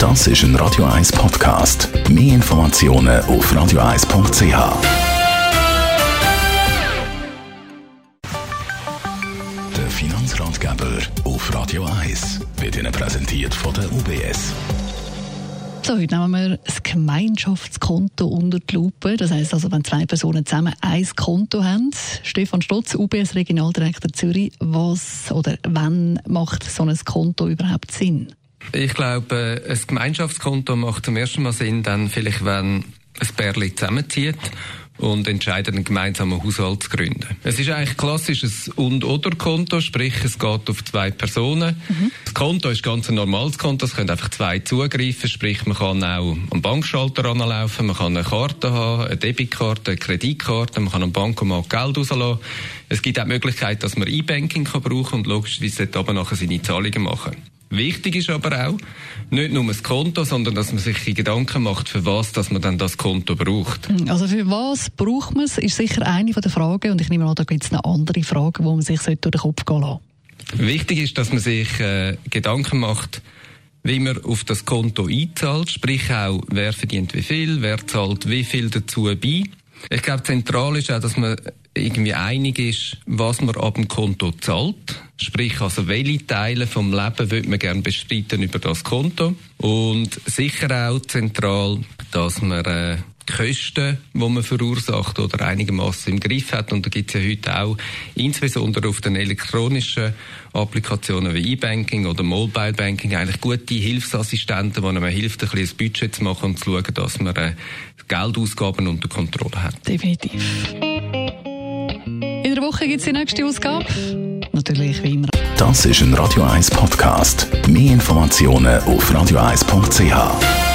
Das ist ein Radio 1 Podcast. Mehr Informationen auf radio1.ch. Der Finanzratgeber auf Radio 1 wird Ihnen präsentiert von der UBS. So, heute nehmen wir das Gemeinschaftskonto unter die Lupe. Das heisst also, wenn zwei Personen zusammen ein Konto haben. Stefan Stotz, UBS Regionaldirektor Zürich, was oder wann macht so ein Konto überhaupt Sinn? Ich glaube, ein Gemeinschaftskonto macht zum ersten Mal Sinn, dann vielleicht, wenn ein Pärchen zusammenzieht und entscheiden, einen gemeinsamen Haushalt zu gründen. Es ist eigentlich klassisch ein Und-Oder-Konto, sprich, es geht auf zwei Personen. Mhm. Das Konto ist ganz ein normales Konto, es können einfach zwei zugreifen, sprich, man kann auch am Bankschalter anlaufen, man kann eine Karte haben, eine Debitkarte, eine Kreditkarte, man kann am Bankomat Geld rauslassen. Es gibt auch die Möglichkeit, dass man E-Banking brauchen kann und logischerweise dort aber nachher seine Zahlungen machen. Wichtig ist aber auch, nicht nur das Konto, sondern dass man sich Gedanken macht, für was dass man dann das Konto braucht. Also für was braucht man es, ist sicher eine der Fragen und ich nehme an, da gibt es noch andere Fragen, die man sich durch den Kopf gehen lassen Wichtig ist, dass man sich äh, Gedanken macht, wie man auf das Konto einzahlt, sprich auch, wer verdient wie viel, wer zahlt wie viel dazu bei. Ich glaube, zentral ist auch, dass man irgendwie einig ist, was man ab dem Konto zahlt. Sprich, also welche Teile vom Leben würde man gerne bestreiten über das Konto. Und sicher auch zentral, dass man äh, die Kosten, die man verursacht oder einigermaßen im Griff hat. Und da gibt es ja heute auch, insbesondere auf den elektronischen Applikationen wie E-Banking oder Mobile Banking, eigentlich gute Hilfsassistenten, die einem hilft, ein bisschen Budget zu machen und zu schauen, dass man äh, Geldausgaben unter Kontrolle hat. Definitiv. In der Woche gibt es die nächste Ausgabe. Natürlich wie immer. Das ist ein Radio 1 Podcast. Mehr Informationen auf radio1.ch.